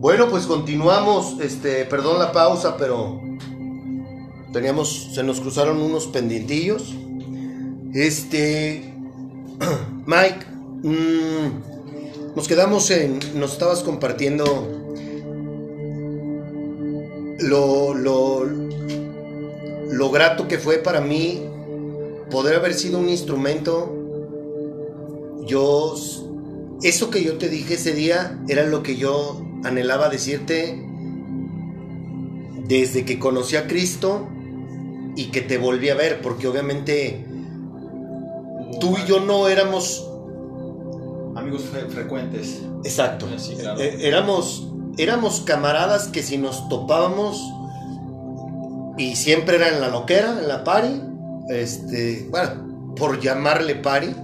Bueno, pues continuamos. Este, perdón la pausa, pero teníamos, se nos cruzaron unos pendientillos. Este, Mike, mm, nos quedamos en, nos estabas compartiendo lo, lo, lo grato que fue para mí poder haber sido un instrumento. Yo, eso que yo te dije ese día era lo que yo anhelaba decirte desde que conocí a Cristo y que te volví a ver, porque obviamente tú y yo no éramos amigos frecuentes. Exacto. Eh, éramos éramos camaradas que si nos topábamos y siempre era en la loquera, en la party, este, bueno, por llamarle party.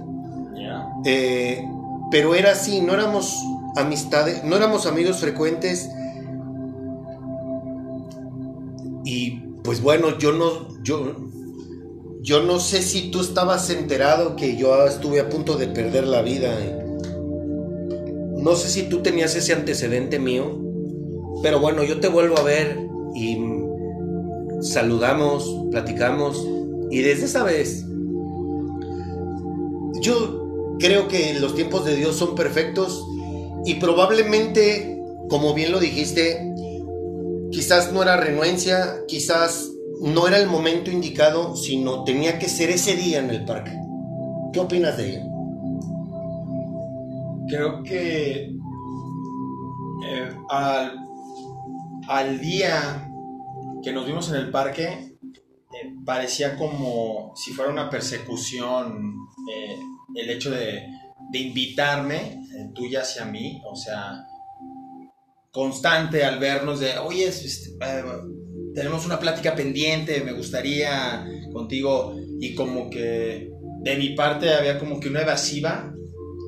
Eh, pero era así, no éramos amistades, no éramos amigos frecuentes. Y pues bueno, yo no, yo, yo no sé si tú estabas enterado que yo estuve a punto de perder la vida. No sé si tú tenías ese antecedente mío, pero bueno, yo te vuelvo a ver y saludamos, platicamos y desde esa vez yo creo que los tiempos de Dios son perfectos y probablemente, como bien lo dijiste, quizás no era renuencia, quizás no era el momento indicado, sino tenía que ser ese día en el parque. ¿Qué opinas de ello? Creo que eh, al, día que nos vimos en el parque, eh, parecía como si fuera una persecución eh, el hecho de, de invitarme tuya hacia mí, o sea, constante al vernos de, oye, este, eh, tenemos una plática pendiente, me gustaría contigo, y como que de mi parte había como que una evasiva,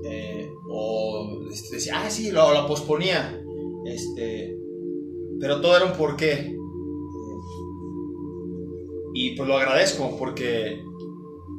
eh, o este, decía, ah, sí, lo, lo posponía, este, pero todo era un porqué. Y pues lo agradezco porque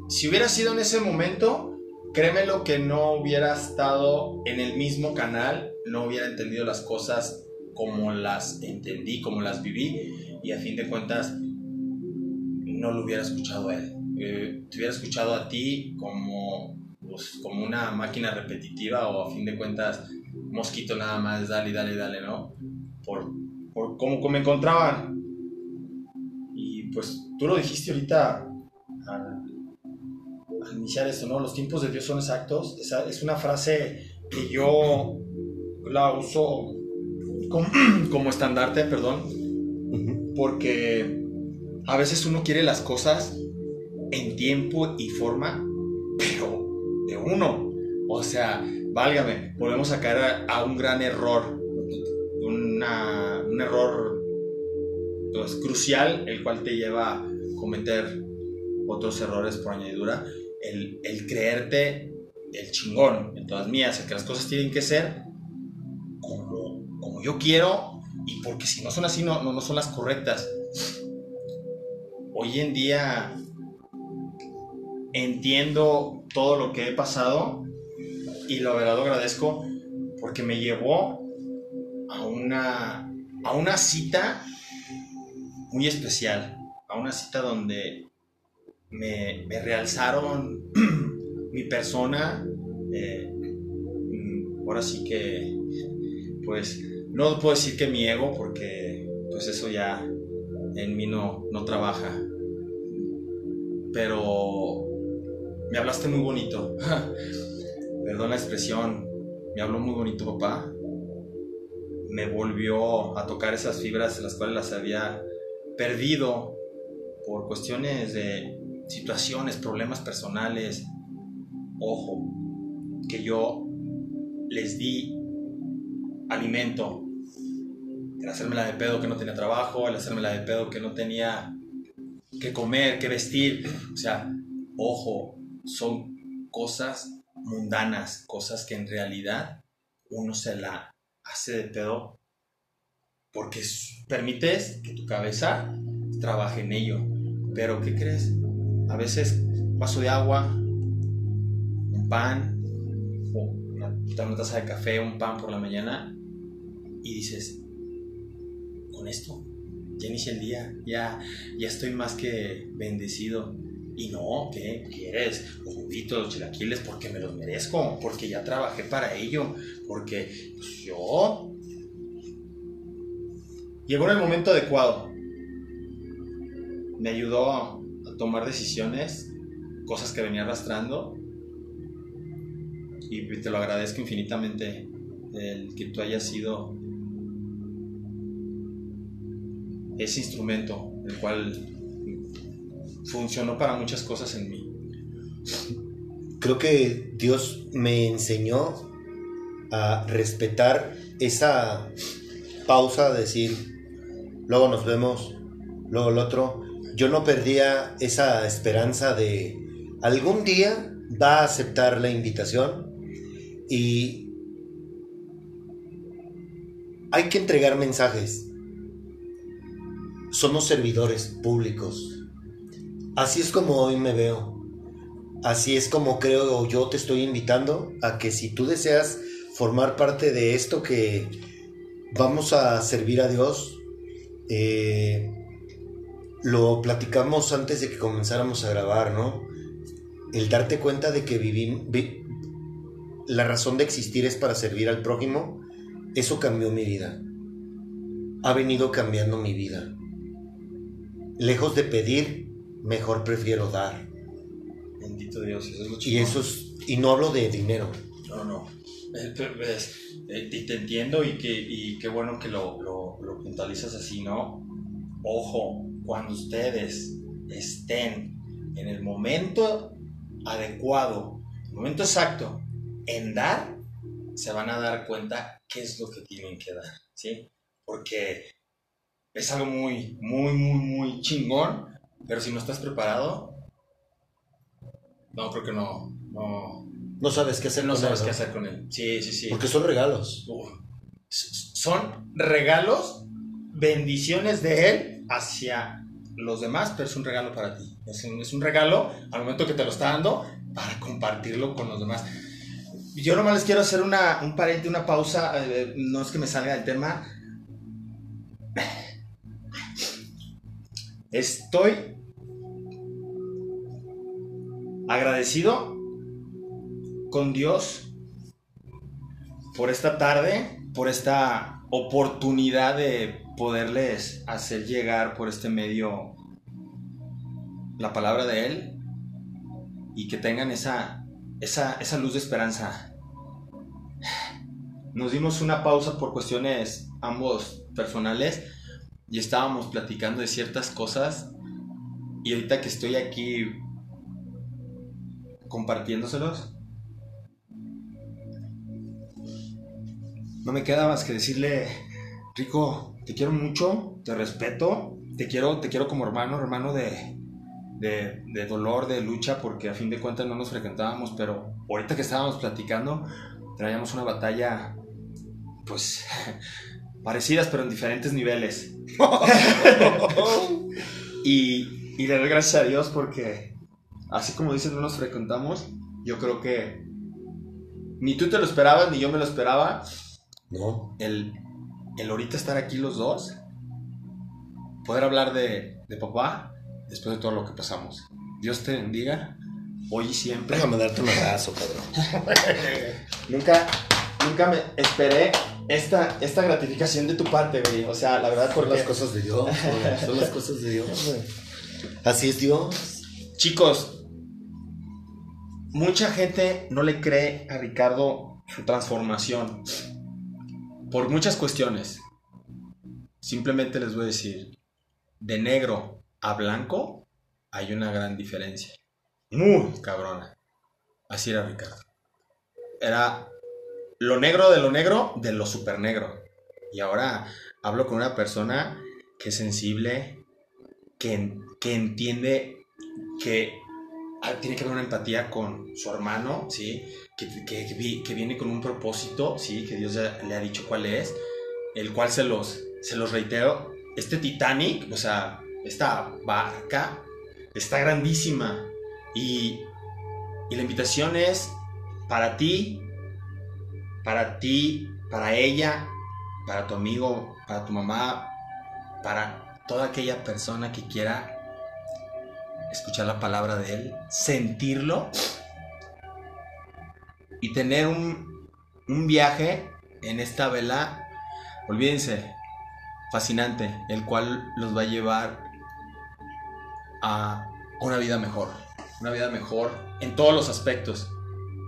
si hubiera sido en ese momento, Créeme lo que no hubiera estado en el mismo canal, no hubiera entendido las cosas como las entendí, como las viví, y a fin de cuentas no lo hubiera escuchado a él. Eh, te hubiera escuchado a ti como, pues, como una máquina repetitiva o a fin de cuentas mosquito nada más, dale, dale, dale, ¿no? Por, por cómo, me encontraban. Y pues tú lo dijiste ahorita iniciar esto, ¿no? Los tiempos de Dios son exactos. Esa es una frase que yo la uso como, estandarte, perdón, porque a veces uno quiere las cosas en tiempo y forma, pero de uno. O sea, válgame, volvemos a caer a, un gran error, una, un error pues, crucial, el cual te lleva a cometer otros errores por añadidura el, creerte el chingón en todas mías, el que las cosas tienen que ser como, como yo quiero y porque si no son así no, no, son las correctas. Hoy en día entiendo todo lo que he pasado y lo verdad agradezco porque me llevó a una, a una cita muy especial, a una cita donde me, realzaron mi persona. Eh, mm, ahora sí que, pues, no puedo decir que mi ego, porque pues eso ya en mí no, no trabaja. Pero me hablaste muy bonito. Perdón la expresión. Me habló muy bonito papá. Me volvió a tocar esas fibras las cuales las había perdido por cuestiones de situaciones, problemas personales, ojo, que yo les di alimento, el hacerme la de pedo que no tenía trabajo, el hacerme la de pedo que no tenía que comer, que vestir, o sea, ojo, son cosas mundanas, cosas que en realidad uno se la hace de pedo porque permites que tu cabeza trabaje en ello. Pero ¿qué crees? A veces un vaso de agua, un pan, una, taza de café, un pan por la mañana, y dices, con esto, ya inicia el día, ya, ya estoy más que bendecido. Y no, ¿qué quieres? Los huevitos, los chilaquiles, porque me los merezco, porque ya trabajé para ello, porque pues, yo... Llegó en el momento adecuado. Me ayudó tomar decisiones, cosas que venía arrastrando. Y te lo agradezco infinitamente el que tú hayas sido ese instrumento, el cual funcionó para muchas cosas en mí. Creo que Dios me enseñó a respetar esa pausa, de decir, luego nos vemos, luego el otro. Yo no perdía esa esperanza de algún día va a aceptar la invitación y hay que entregar mensajes somos servidores públicos. Así es como hoy me veo. Así es como creo yo te estoy invitando a que si tú deseas formar parte de esto que vamos a servir a Dios, eh, lo platicamos antes de que comenzáramos a grabar, ¿no? El darte cuenta de que vivimos, la razón de existir es para servir al prójimo, eso cambió mi vida. Ha venido cambiando mi vida. Lejos de pedir, mejor prefiero dar. Bendito Dios, eso es lo Y eso y no hablo de dinero. No, no. Eh, eh, te entiendo y, que, qué bueno que lo, lo, puntualizas así, ¿no? Ojo, cuando ustedes estén en el momento adecuado, el momento exacto en dar, se van a dar cuenta qué es lo que tienen que dar, ¿sí? Porque es algo muy, muy, muy, muy chingón, pero si no estás preparado, no, creo que no, no. No sabes qué hacer no sabes qué hacer con él. Sí, sí, sí. Porque son regalos. son regalos, bendiciones de él hacia los demás, pero es un regalo para ti. Es un, es un regalo al momento que te lo está dando para compartirlo con los demás. Yo nomás les quiero hacer una, un paréntesis, una pausa. Eh, no es que me salga el tema Estoy agradecido con Dios por esta tarde, por esta oportunidad de poderles hacer llegar por este medio la palabra de Él y que tengan esa, esa, esa luz de esperanza. Nos dimos una pausa por cuestiones ambos personales y estábamos platicando de ciertas cosas y ahorita que estoy aquí compartiéndoselos, no me queda más que decirle, Rico, te quiero mucho, te respeto, te quiero, te quiero como hermano, hermano de, de, de dolor, de lucha, porque a fin de cuentas no nos frecuentábamos, pero ahorita que estábamos platicando, traíamos una batalla, pues parecidas pero en diferentes niveles. y, y le doy gracias a Dios porque, así como dicen, no nos frecuentamos, yo creo que ni tú te lo esperabas ni yo me lo esperaba. No. El, el ahorita estar aquí los dos, poder hablar de, de papá después de todo lo que pasamos. Dios te bendiga hoy y siempre. Déjame darte un abrazo, cabrón. nunca, nunca me esperé esta, esta gratificación de tu parte, güey. O sea, la verdad, por las cosas de Dios, son las cosas de Dios, Así es Dios. Chicos, mucha gente no le cree a Ricardo su transformación por muchas cuestiones. Simplemente les voy a decir, de negro a blanco hay una gran diferencia. Muy cabrona. Así era Ricardo. Era lo negro de lo negro de lo super negro. Y ahora hablo con una persona que es sensible, que, que entiende que tiene que haber una empatía con su hermano, ¿sí? Que, que, que, viene con un propósito, ¿sí? Que Dios le ha dicho cuál es, el cual se los, se los reitero. Este Titanic, o sea, esta barca está grandísima y, y la invitación es para ti para ti, para ella, para tu amigo, para tu mamá, para toda aquella persona que quiera escuchar la palabra de Él, sentirlo y tener un, un viaje en esta vela, olvídense, fascinante, el cual los va a llevar a una vida mejor, una vida mejor en todos los aspectos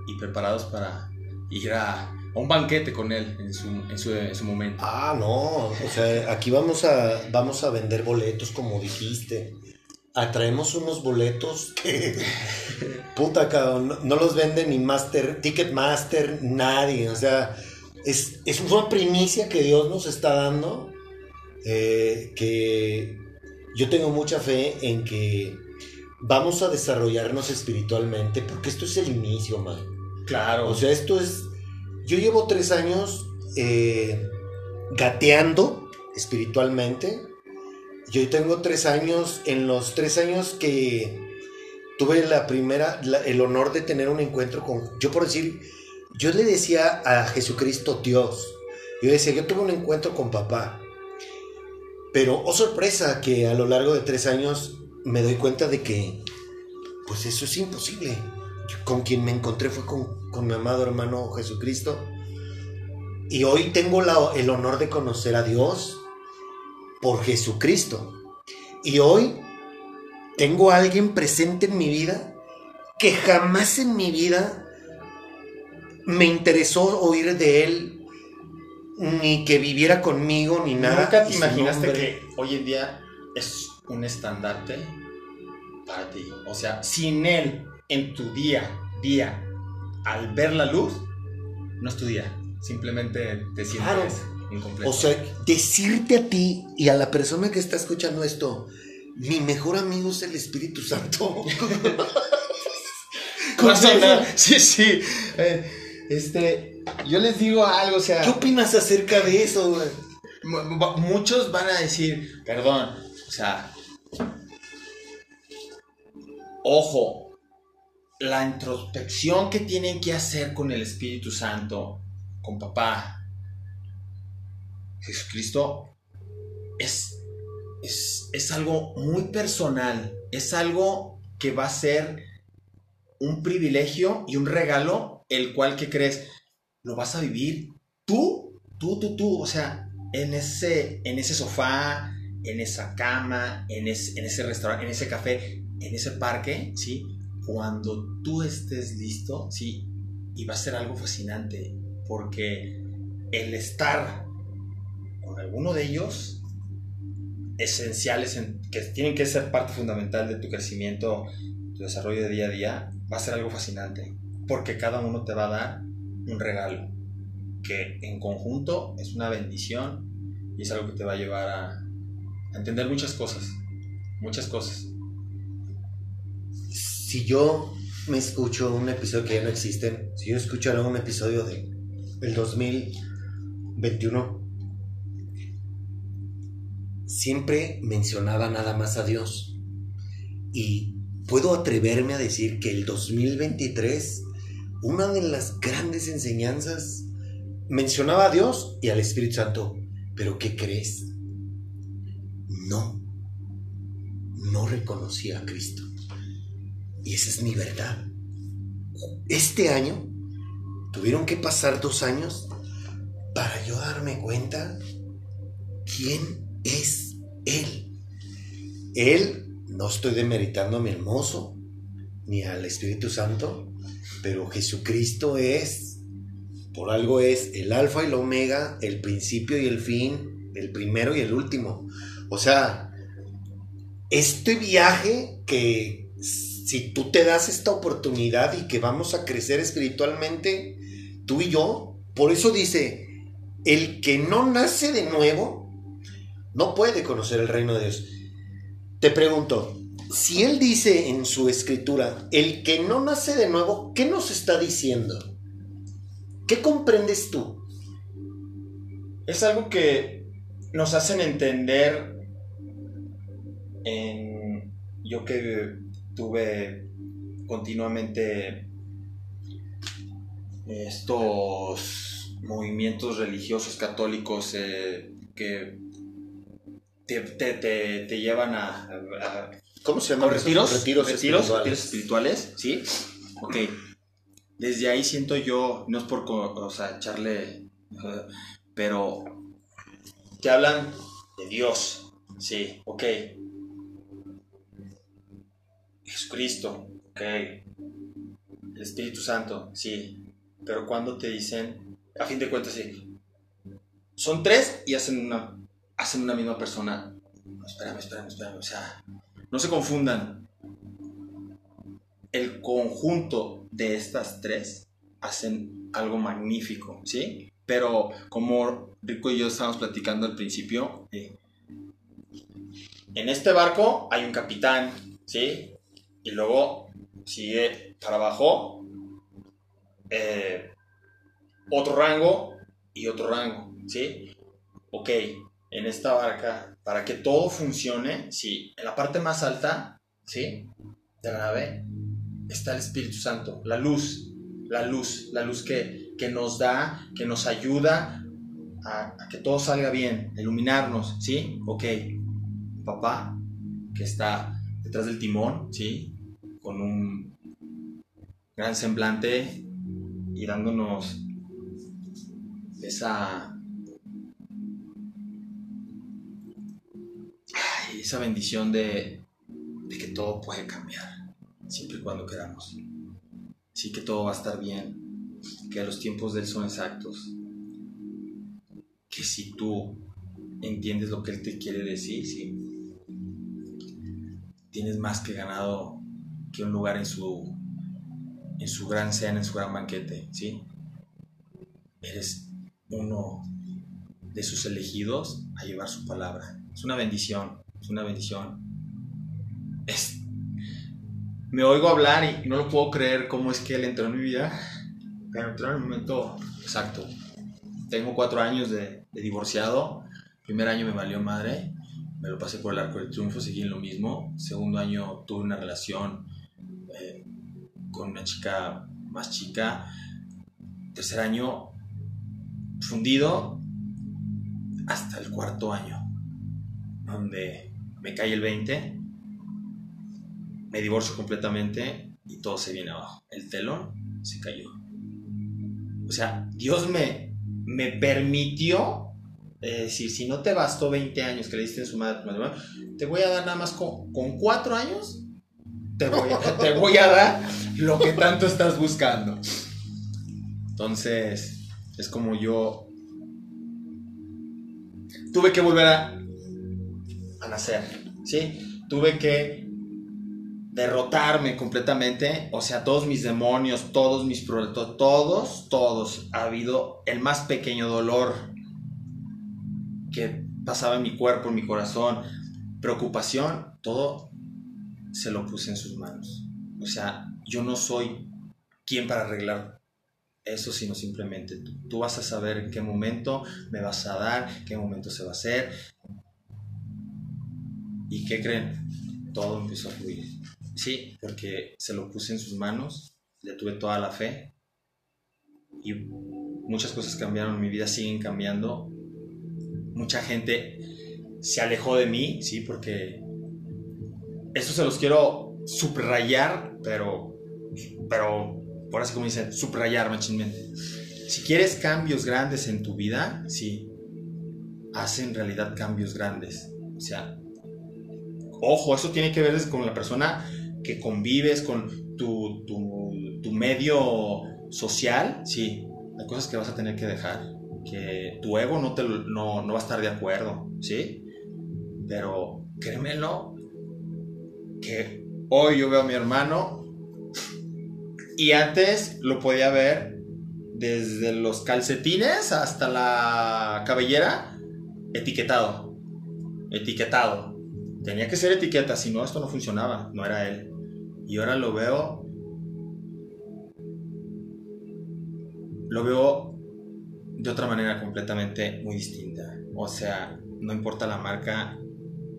y preparados para ir a, un banquete con él en su, en su, en su momento. Ah, no, o sea, aquí vamos a, vamos a vender boletos como dijiste. Atraemos unos boletos que, puta, cabrón, no, los vende ni Master, Ticketmaster, nadie. O sea, es, es una primicia que Dios nos está dando. Eh, que yo tengo mucha fe en que vamos a desarrollarnos espiritualmente, porque esto es el inicio, man. Claro. O sea, esto es. Yo llevo tres años eh, gateando espiritualmente. Yo tengo tres años, en los tres años que tuve la primera, el honor de tener un encuentro con, yo por decir, yo le decía a Jesucristo Dios, yo decía, yo tuve un encuentro con papá, pero, oh sorpresa, que a lo largo de tres años me doy cuenta de que, pues eso es imposible. con quien me encontré fue con, mi amado hermano Jesucristo. Y hoy tengo el honor de conocer a Dios por Jesucristo. Y hoy tengo a alguien presente en mi vida que jamás en mi vida me interesó oír de él ni que viviera conmigo ni nada. ¿Nunca te imaginaste que hoy en día es un estandarte para ti? O sea, sin él en tu día, día, al ver la luz, no es tu día. Simplemente te sientes incompleto. O sea, decirte a ti y a la persona que está escuchando esto, mi mejor amigo es el Espíritu Santo. sí, sí. Eh, este, yo les digo algo, o sea. ¿Qué opinas acerca de eso, güey? Muchos van a decir, perdón, o sea. Ojo, la introspección que tienen que hacer con el Espíritu Santo, con papá, Jesucristo, es, es, es algo muy personal, es algo que va a ser un privilegio y un regalo el cual, ¿qué crees? Lo vas a vivir tú, tú, tú, tú, o sea, en ese, en ese sofá, en esa cama, en, en ese restaurante, en ese café, en ese parque, ¿sí? Cuando tú estés listo, ¿sí? Y va a ser algo fascinante, porque el estar con alguno de ellos, esenciales, que tienen que ser parte fundamental de tu crecimiento, tu desarrollo de día a día, va a ser algo fascinante porque cada uno te va a dar un regalo que en conjunto es una bendición y es algo que te va a llevar a, entender muchas cosas, muchas cosas. Si yo me escucho un episodio que ya no existe, si yo escuchara un episodio de el 2021, siempre mencionaba nada más a Dios. Y puedo atreverme a decir que el 2023 una de las grandes enseñanzas mencionaba a Dios y al Espíritu Santo. Pero ¿qué crees? No, no reconocía a Cristo. Y esa es mi verdad. Este año tuvieron que pasar dos años para yo darme cuenta quién es Él. Él, no estoy demeritando a mi hermoso, ni al Espíritu Santo, pero Jesucristo es, por algo es el alfa y el omega, el principio y el fin, el primero y el último. O sea, este viaje que si tú te das esta oportunidad y que vamos a crecer espiritualmente, tú y yo, por eso dice, el que no nace de nuevo, no puede conocer el reino de Dios. Te pregunto, si él dice en su escritura, el que no nace de nuevo, ¿qué nos está diciendo? ¿Qué comprendes tú? Es algo que nos hacen entender en yo que tuve continuamente estos movimientos religiosos católicos eh, que te, te, llevan a, ¿Cómo se llaman? Retiros, retiros, retiros, espirituales. espirituales, ¿sí? Ok. Desde ahí siento yo, no es por o sea, echarle, pero te hablan de Dios, sí, ok. Jesucristo, ok. El Espíritu Santo, sí. Pero cuando te dicen, a fin de cuentas, sí. Son tres y hacen una, hacen una misma persona. espérame, espérame, espérame. O sea, no se confundan. El conjunto de estas tres hacen algo magnífico, ¿sí? Pero como Rico y yo estábamos platicando al principio, eh, en este barco hay un capitán, ¿sí? Y luego sigue para abajo eh, otro rango y otro rango, ¿sí? Ok, en esta barca, para que todo funcione, sí, en la parte más alta, ¿sí? De la nave está el Espíritu Santo, la luz, la luz, la luz que, que nos da, que nos ayuda a, a, que todo salga bien, iluminarnos, ¿sí? Ok, papá, que está detrás del timón, ¿sí? Con un gran semblante y dándonos esa esa bendición de, que todo puede cambiar, siempre y cuando queramos. Sí que todo va a estar bien, que los tiempos de Él son exactos, que si tú entiendes lo que Él te quiere decir, sí, tienes más que ganado que un lugar en su, en su gran cena, en su gran banquete, ¿sí? Eres uno de sus elegidos a llevar su palabra. Es una bendición es una bendición. Es, me oigo hablar y no lo puedo creer cómo es que él entró en mi vida, pero entró en el momento exacto. Tengo cuatro años de, divorciado. primer año me valió madre, me lo pasé por el arco del triunfo, seguí en lo mismo. segundo año tuve una relación eh, con una chica más chica. tercer año fundido hasta el cuarto año, donde me cae el 20, me divorcio completamente y todo se viene abajo. El telón se cayó. O sea, Dios me, me permitió eh, decir, si no te bastó 20 años que le diste en su madre, te voy a dar nada más con, con 4 años, te voy, a, te voy a dar lo que tanto estás buscando. Entonces, es como yo tuve que volver a a nacer, ¿sí? Tuve que derrotarme completamente, o sea, todos mis demonios, todos mis problemas, todos, todos, ha habido el más pequeño dolor que pasaba en mi cuerpo, en mi corazón, preocupación, todo se lo puse en sus manos. O sea, yo no soy quien para arreglar eso, sino simplemente tú. Tú vas a saber en qué momento me vas a dar, qué momento se va a hacer, ¿Y qué creen? Todo empezó a fluir. Sí, porque se lo puse en sus manos, le tuve toda la fe y muchas cosas cambiaron, mi vida siguen cambiando. Mucha gente se alejó de mí, sí, porque eso se los quiero subrayar, pero, pero, por así como dicen, subrayar machinmente. Si quieres cambios grandes en tu vida, sí, haz en realidad cambios grandes. O sea, Ojo, eso tiene que ver con la persona que convives, con tu, tu, medio social. Sí, hay cosas que vas a tener que dejar, que tu ego no, te, no, no va a estar de acuerdo, ¿sí? Pero créemelo, que hoy yo veo a mi hermano y antes lo podía ver desde los calcetines hasta la cabellera etiquetado. Etiquetado tenía que ser etiqueta, si no, esto no funcionaba, no era él. Y ahora lo veo, lo veo de otra manera completamente muy distinta. O sea, no importa la marca,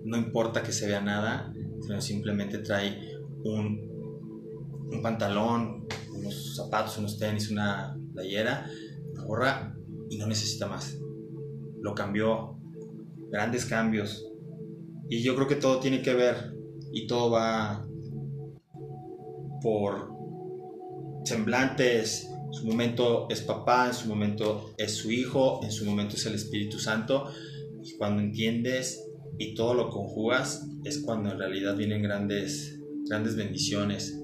no importa que se vea nada, sino simplemente trae un, un pantalón, unos zapatos, unos tenis, una playera, una gorra y no necesita más. Lo cambió, grandes cambios. Y yo creo que todo tiene que ver y todo va por semblantes. En su momento es papá, en su momento es su hijo, en su momento es el Espíritu Santo. Y cuando entiendes y todo lo conjugas, es cuando en realidad vienen grandes, grandes bendiciones.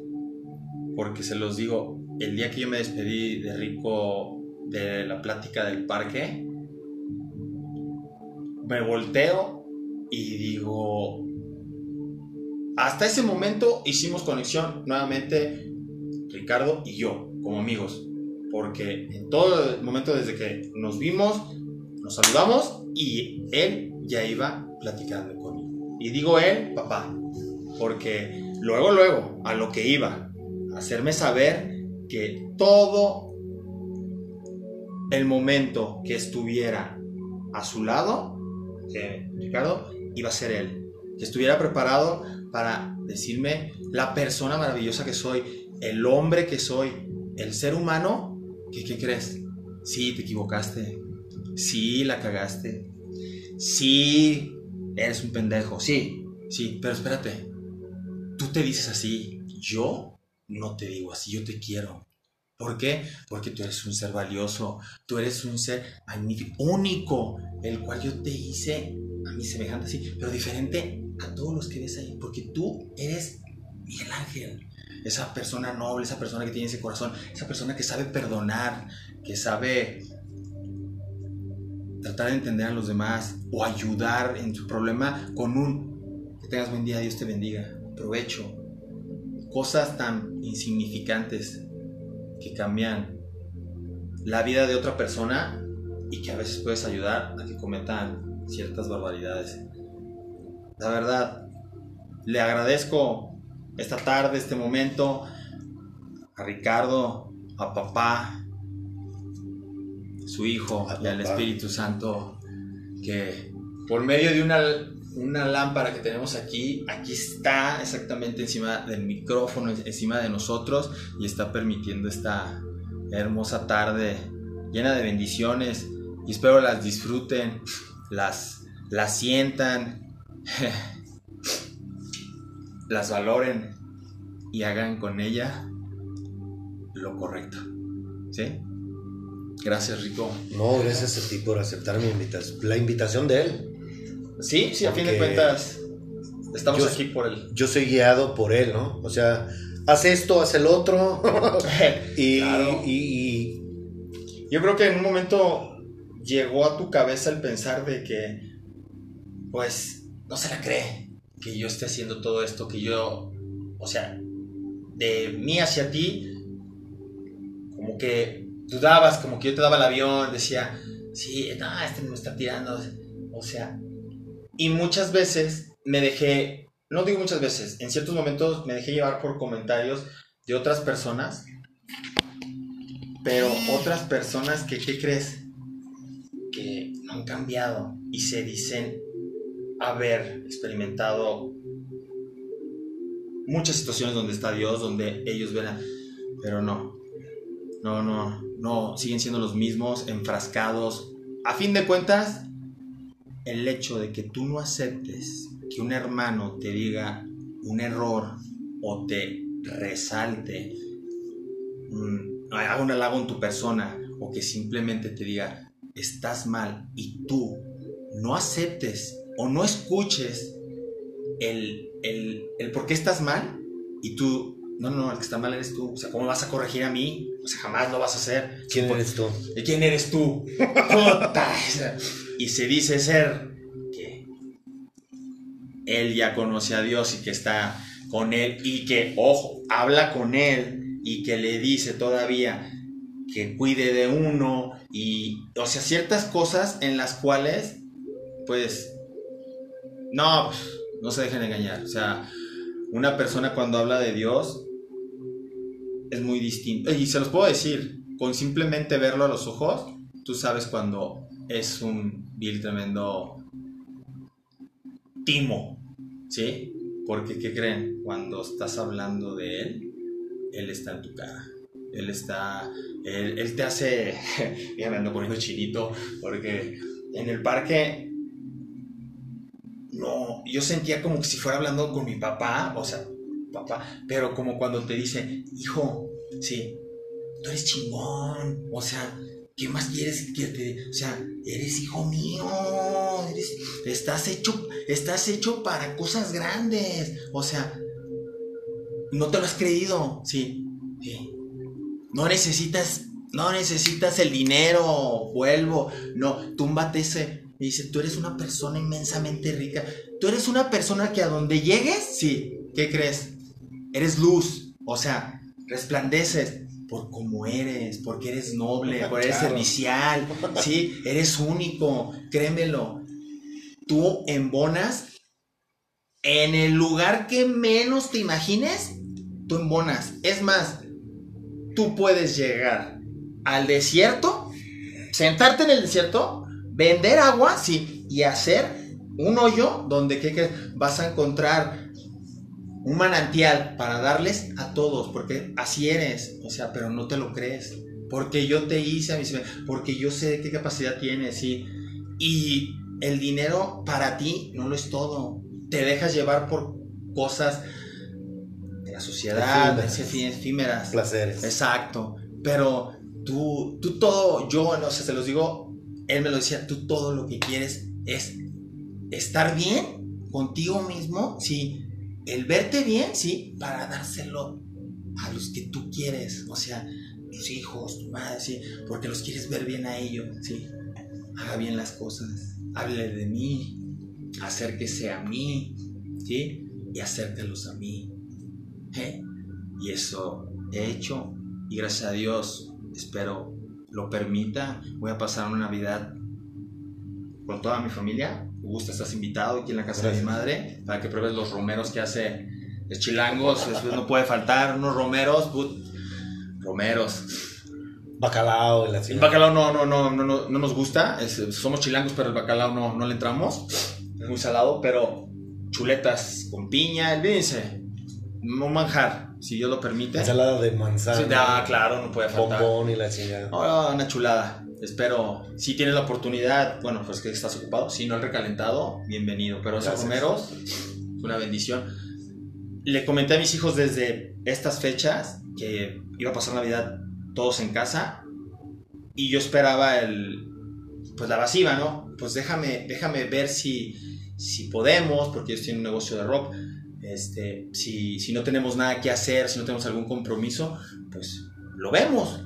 Porque se los digo, el día que yo me despedí de Rico de la plática del parque, me volteo y digo, hasta ese momento hicimos conexión nuevamente Ricardo y yo como amigos, porque en todo el momento desde que nos vimos, nos saludamos y él ya iba platicando conmigo. Y digo él, papá, porque luego, luego, a lo que iba, hacerme saber que todo el momento que estuviera a su lado, Ricardo, iba a ser él. Que estuviera preparado para decirme la persona maravillosa que soy, el hombre que soy, el ser humano, que ¿qué crees? Sí, te equivocaste. Sí, la cagaste. Sí, eres un pendejo. Sí, sí, pero espérate. Tú te dices así. Yo no te digo así, yo te quiero. ¿Por qué? Porque tú eres un ser valioso, tú eres un ser único, el cual yo te hice a mí semejante así, pero diferente a todos los que ves ahí, porque tú eres Miguel Ángel, esa persona noble, esa persona que tiene ese corazón, esa persona que sabe perdonar, que sabe tratar de entender a los demás o ayudar en su problema con un que tengas buen día, Dios te bendiga, provecho, cosas tan insignificantes que cambian la vida de otra persona y que a veces puedes ayudar a que cometan ciertas barbaridades. La verdad, le agradezco esta tarde, este momento, a Ricardo, a papá, su hijo y al Espíritu Santo, que por medio de una, una lámpara que tenemos aquí, aquí está exactamente encima del micrófono, encima de nosotros y está permitiendo esta hermosa tarde llena de bendiciones y espero las disfruten, las, las sientan, las valoren y hagan con ella lo correcto. ¿Sí? Gracias, Rico. No, gracias a ti por aceptar mi invitación, la invitación de él. Sí, sí, a fin de cuentas, estamos aquí por él. Yo soy guiado por él, ¿no? O sea, haz esto, haz el otro. y, y, yo creo que en un momento llegó a tu cabeza el pensar de que, pues, no se la cree que yo esté haciendo todo esto, que yo, o sea, de mí hacia ti, como que dudabas, como que yo te daba el avión, decía, sí, no, este me está tirando, o sea, y muchas veces me dejé, no digo muchas veces, en ciertos momentos me dejé llevar por comentarios de otras personas, pero otras personas que, ¿qué crees? No han cambiado y se dicen haber experimentado muchas situaciones donde está Dios, donde ellos verán, pero no, no, no, no, siguen siendo los mismos, enfrascados. A fin de cuentas, el hecho de que tú no aceptes que un hermano te diga un error o te resalte, haga un halago en tu persona o que simplemente te diga estás mal y tú no aceptes o no escuches el, el, el por qué estás mal y tú no, no, el que está mal eres tú. O sea, ¿cómo vas a corregir a mí? O sea, jamás lo vas a hacer. ¿Quién eres tú? ¿Quién eres tú? y se dice ser que él ya conoce a Dios y que está con él y que, ojo, habla con él y que le dice todavía que cuide de uno y, o sea, ciertas cosas en las cuales, pues, no, no se dejen engañar. O sea, una persona cuando habla de Dios es muy distinto. Y se los puedo decir, con simplemente verlo a los ojos, tú sabes cuando es un vil tremendo timo, ¿sí? Porque, ¿qué creen? Cuando estás hablando de él, él está en tu cara. Él está, él, te hace, ya me ando poniendo chinito, porque en el parque, no, yo sentía como que si fuera hablando con mi papá, o sea, papá, pero como cuando te dice, hijo, sí, tú eres chingón, o sea, ¿qué más quieres que te, o sea, eres hijo mío, eres, estás hecho, estás hecho para cosas grandes, o sea, no te lo has creído, sí, sí. No necesitas, no necesitas el dinero, vuelvo, no, túmbate ese. Me dice, tú eres una persona inmensamente rica. Tú eres una persona que a donde llegues, sí, ¿qué crees? Eres luz, o sea, resplandeces por cómo eres, porque eres noble, porque eres servicial, sí, eres único, créemelo. Tú embonas en el lugar que menos te imagines, tú embonas. Es más, tú puedes llegar al desierto, sentarte en el desierto, vender agua, sí, y hacer un hoyo donde ¿qué vas a encontrar un manantial para darles a todos, porque así eres, o sea, pero no te lo crees, porque yo te hice a mí, porque yo sé qué capacidad tienes, sí, y el dinero para ti no lo es todo, te dejas llevar por cosas sociedad, efímeras. efímeras. Placeres. Exacto. Pero tú, tú todo, yo, no sé, se los digo, él me lo decía, tú todo lo que quieres es estar bien contigo mismo, sí, el verte bien, sí, para dárselo a los que tú quieres, o sea, tus hijos, tu madre, sí, porque los quieres ver bien a ellos, sí, haga bien las cosas, hable de mí, acérquese a mí, sí, y acérquelos a mí, y eso he hecho y gracias a Dios espero lo permita. Voy a pasar una Navidad con toda mi familia. Gusta, estás invitado aquí en la casa de mi madre para que pruebes los romeros que hace de chilangos. Después no puede faltar unos romeros. romeros. Bacalao la El bacalao no, no, no, no, no, nos gusta. somos chilangos, pero el bacalao no, no le entramos. Es muy salado, pero chuletas con piña, olvídense un manjar, si Dios lo permite. Ensalada de manzana. ah, claro, no puede faltar. Bombón y la chingada. Oh, una chulada. Espero, si tienes la oportunidad, bueno, pues que estás ocupado. Si no el recalentado, bienvenido. Pero esos romeros, una bendición. Le comenté a mis hijos desde estas fechas que iba a pasar Navidad todos en casa y yo esperaba el, pues la vasiva, ¿no? Pues déjame, déjame ver si, si podemos, porque ellos tienen un negocio de rock este, si, si no tenemos nada que hacer, si no tenemos algún compromiso, pues lo vemos.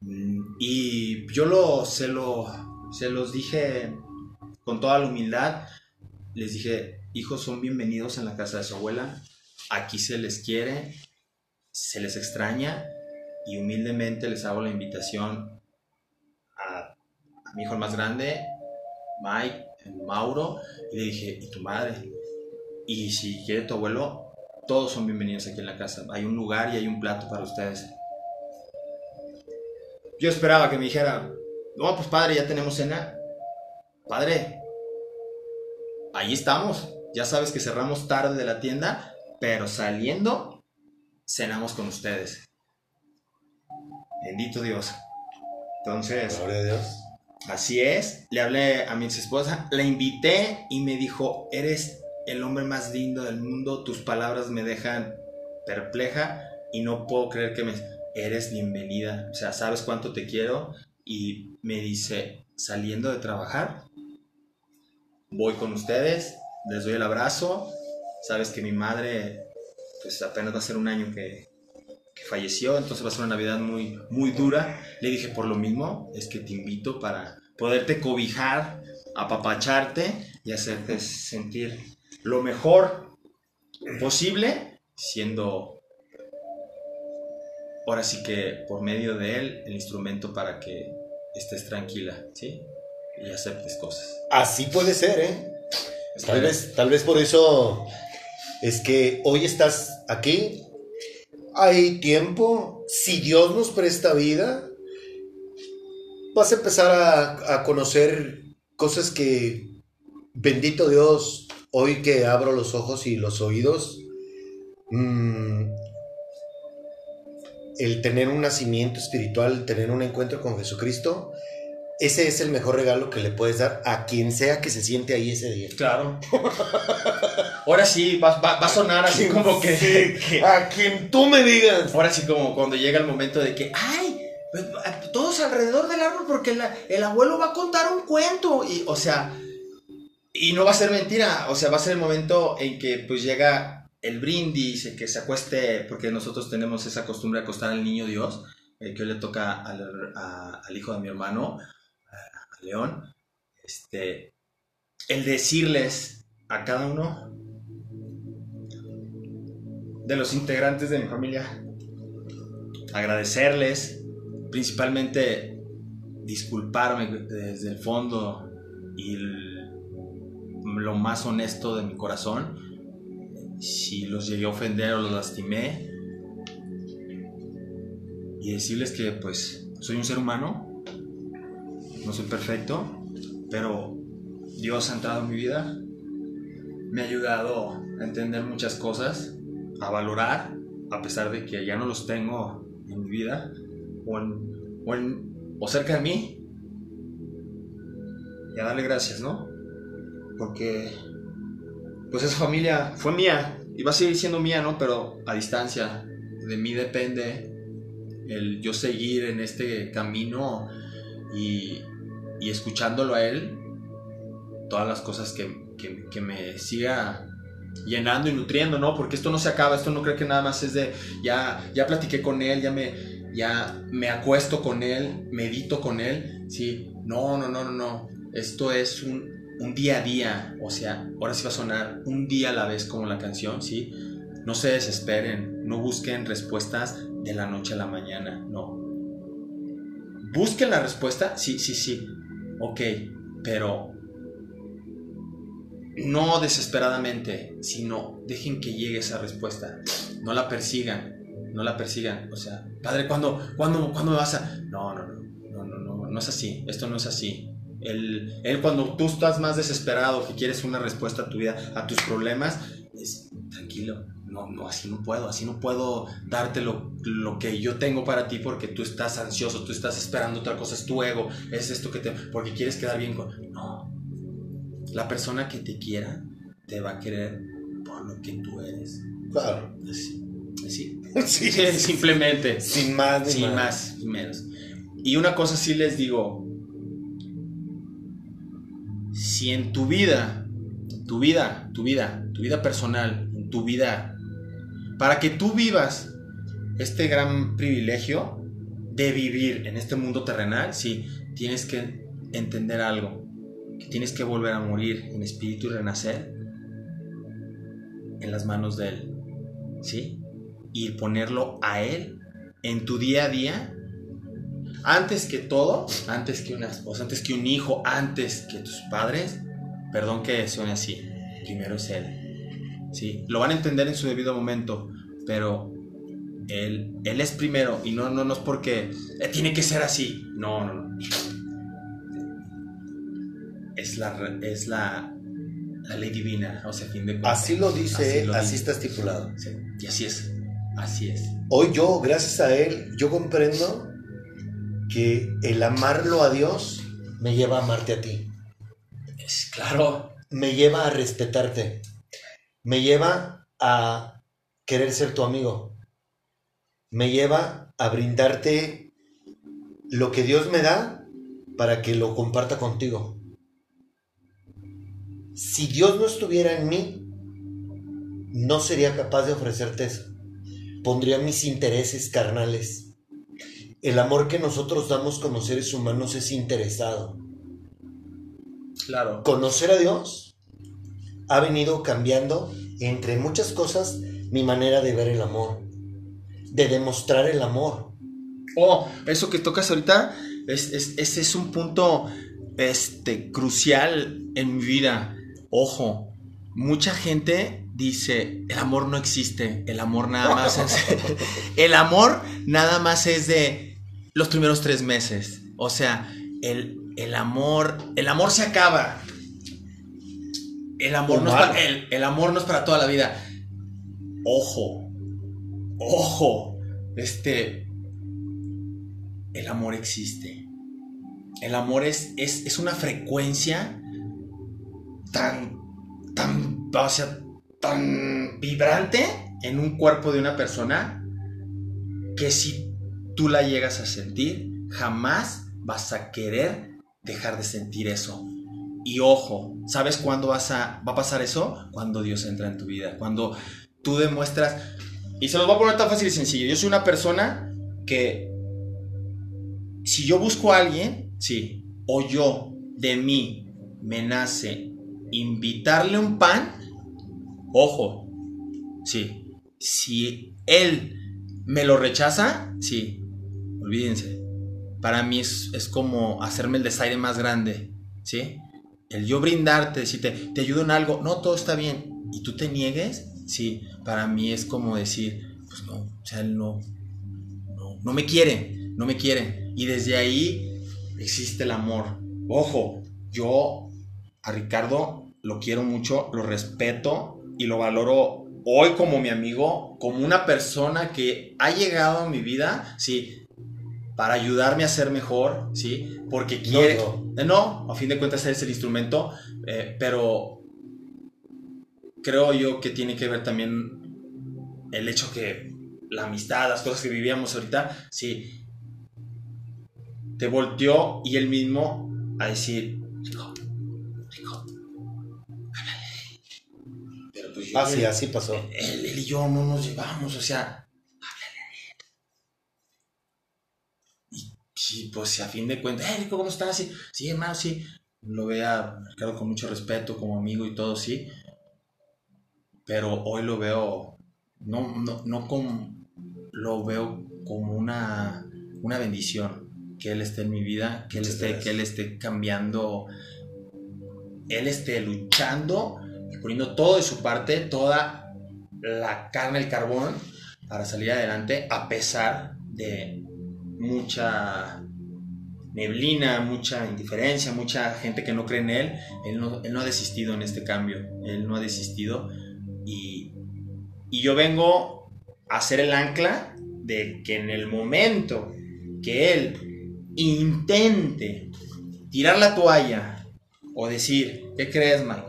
Mm, y yo lo, se, lo, se los dije con toda la humildad. Les dije, hijos son bienvenidos en la casa de su abuela. Aquí se les quiere, se les extraña y humildemente les hago la invitación a, mi hijo el más grande, Mike, Mauro, y le dije, ¿y tu madre? Y si quiere tu abuelo, todos son bienvenidos aquí en la casa. Hay un lugar y hay un plato para ustedes. Yo esperaba que me dijera, no, pues padre, ya tenemos cena. Padre, ahí estamos. Ya sabes que cerramos tarde de la tienda, pero saliendo, cenamos con ustedes. Bendito Dios. Entonces, Gloria a Dios. Así es. Le hablé a mi esposa, la invité y me dijo, eres el hombre más lindo del mundo, tus palabras me dejan perpleja y no puedo creer que me eres bienvenida, o sea, sabes cuánto te quiero y me dice, saliendo de trabajar, voy con ustedes, les doy el abrazo, sabes que mi madre pues apenas va a ser un año que, que falleció, entonces va a ser una Navidad muy, muy dura. Le dije, por lo mismo, es que te invito para poderte cobijar, apapacharte y hacerte sentir lo mejor posible, siendo ahora sí que por medio de él el instrumento para que estés tranquila, ¿sí? Y aceptes cosas. Así puede ser, ¿eh? Tal vez, tal vez por eso es que hoy estás aquí. Hay tiempo. Si Dios nos presta vida, vas a empezar a, a conocer cosas que, bendito Dios, hoy que abro los ojos y los oídos, mm, el tener un nacimiento espiritual, el tener un encuentro con Jesucristo, ese es el mejor regalo que le puedes dar a quien sea que se siente ahí ese día. Claro. Ahora sí, va, a sonar así como que, A quien tú me digas. Ahora sí, como cuando llega el momento de que, ¡ay! Pues, todos alrededor del árbol porque el abuelo va a contar un cuento. Y, o sea, y no va a ser mentira. O sea, va a ser el momento en que pues llega el brindis, en que se acueste, porque nosotros tenemos esa costumbre de acostar al niño Dios, eh, que hoy le toca al, al hijo de mi hermano León, este, el decirles a cada uno de los integrantes de mi familia, agradecerles, principalmente disculparme desde el fondo y lo más honesto de mi corazón, si los llegué a ofender o los lastimé, y decirles que pues soy un ser humano. No soy perfecto, pero Dios ha entrado en mi vida, me ha ayudado a entender muchas cosas, a valorar, a pesar de que ya no los tengo en mi vida o, o, cerca de mí, y a darle gracias, ¿no? Porque pues esa familia fue mía y va a seguir siendo mía, ¿no? Pero a distancia. De mí depende el yo seguir en este camino y, y escuchándolo a él, todas las cosas que, que, me siga llenando y nutriendo, ¿no? Porque esto no se acaba, esto no creo que nada más es de, ya, ya platiqué con él, ya me, ya me acuesto con él, medito con él, ¿sí? No, no, no, no, no, esto es un, un día a día, o sea, ahora sí va a sonar un día a la vez como la canción, ¿sí? No se desesperen, no busquen respuestas de la noche a la mañana, no. Busquen la respuesta, sí, sí, sí, ok, pero no desesperadamente, sino dejen que llegue esa respuesta. No la persigan, no la persigan. O sea, padre, ¿cuándo, cuándo, ¿cuándo me vas a...? No, no, no, no, no, no, no es así, esto no es así. Él, él cuando tú estás más desesperado, que quieres una respuesta a tu vida, a tus problemas, es tranquilo, no, no, así no puedo, así no puedo darte lo, que yo tengo para ti porque tú estás ansioso, tú estás esperando otra cosa, es tu ego, es esto que te, porque quieres quedar bien con... No, la persona que te quiera te va a querer por lo que tú eres. Claro. Así, así. simplemente. Sin más, sin más. más menos. Y una cosa sí les digo, si en tu vida, tu vida, tu vida, tu vida personal, en tu vida para que tú vivas este gran privilegio de vivir en este mundo terrenal, sí, tienes que entender algo, que tienes que volver a morir en espíritu y renacer en las manos de Él, ¿sí? Y ponerlo a Él en tu día a día, antes que todo, antes que una esposa, antes que un hijo, antes que tus padres, perdón que suene así, primero es Él. ¿sí? Lo van a entender en su debido momento, pero él, él es primero y no, no, no es porque eh, tiene que ser así. No, no, no. Es la, es la, la ley divina, o sea, fin de Así lo dice, así, está estipulado. y así es, así es. Hoy yo, gracias a él, yo comprendo que el amarlo a Dios me lleva a amarte a ti. Es claro. Me lleva a respetarte me lleva a querer ser tu amigo. Me lleva a brindarte lo que Dios me da para que lo comparta contigo. Si Dios no estuviera en mí, no sería capaz de ofrecerte eso. Pondría mis intereses carnales. El amor que nosotros damos como seres humanos es interesado. Claro. Conocer a Dios ha venido cambiando, entre muchas cosas, mi manera de ver el amor, de demostrar el amor. Oh, eso que tocas ahorita, ese es, es, un punto este, crucial en mi vida. Ojo, mucha gente dice, el amor no existe, el amor nada más es... el amor nada más es de los primeros tres meses. O sea, el, el amor, el amor se acaba. El amor, no es para, el, amor no es para toda la vida. Ojo, ojo, este, el amor existe. El amor es, es, una frecuencia tan, tan, o sea, tan vibrante en un cuerpo de una persona que si tú la llegas a sentir, jamás vas a querer dejar de sentir eso. Y ojo, ¿sabes cuándo vas a, va a pasar eso? Cuando Dios entra en tu vida, cuando tú demuestras, y se los voy a poner tan fácil y sencillo, yo soy una persona que si yo busco a alguien, sí, o yo de mí me nace invitarle un pan, ojo, sí, si él me lo rechaza, sí, olvídense, para mí es, es como hacerme el desaire más grande, ¿sí? El yo brindarte, decirte, te ayudo en algo, no, todo está bien, y tú te niegues, sí, para mí es como decir, pues no, o sea, él no, no, no me quiere, no me quiere. Y desde ahí existe el amor. Ojo, yo a Ricardo lo quiero mucho, lo respeto y lo valoro hoy como mi amigo, como una persona que ha llegado a mi vida, sí, para ayudarme a ser mejor, ¿sí? Porque quiere... Eh, no, a fin de cuentas es el instrumento, eh, pero creo yo que tiene que ver también el hecho que la amistad, las cosas que vivíamos ahorita, sí, te volteó y él mismo a decir, rico, rico, Pero pues yo, así, así pasó. él y yo no nos llevamos, o sea, Y pues a fin de cuentas, eh, Rico, ¿cómo estás? Sí, sí, hermano, sí. Lo vea Ricardo con mucho respeto, como amigo y todo, sí. Pero hoy lo veo, no, no, no como, lo veo como una, una bendición que Él esté en mi vida, que Él, esté, que él esté cambiando, Él esté luchando y poniendo todo de su parte, toda la carne, el carbón, para salir adelante, a pesar de mucha neblina, mucha indiferencia, mucha gente que no cree en él, él no, ha desistido en este cambio, él no ha desistido y, y yo vengo a ser el ancla de que en el momento que él intente tirar la toalla o decir, ¿qué crees, Mike?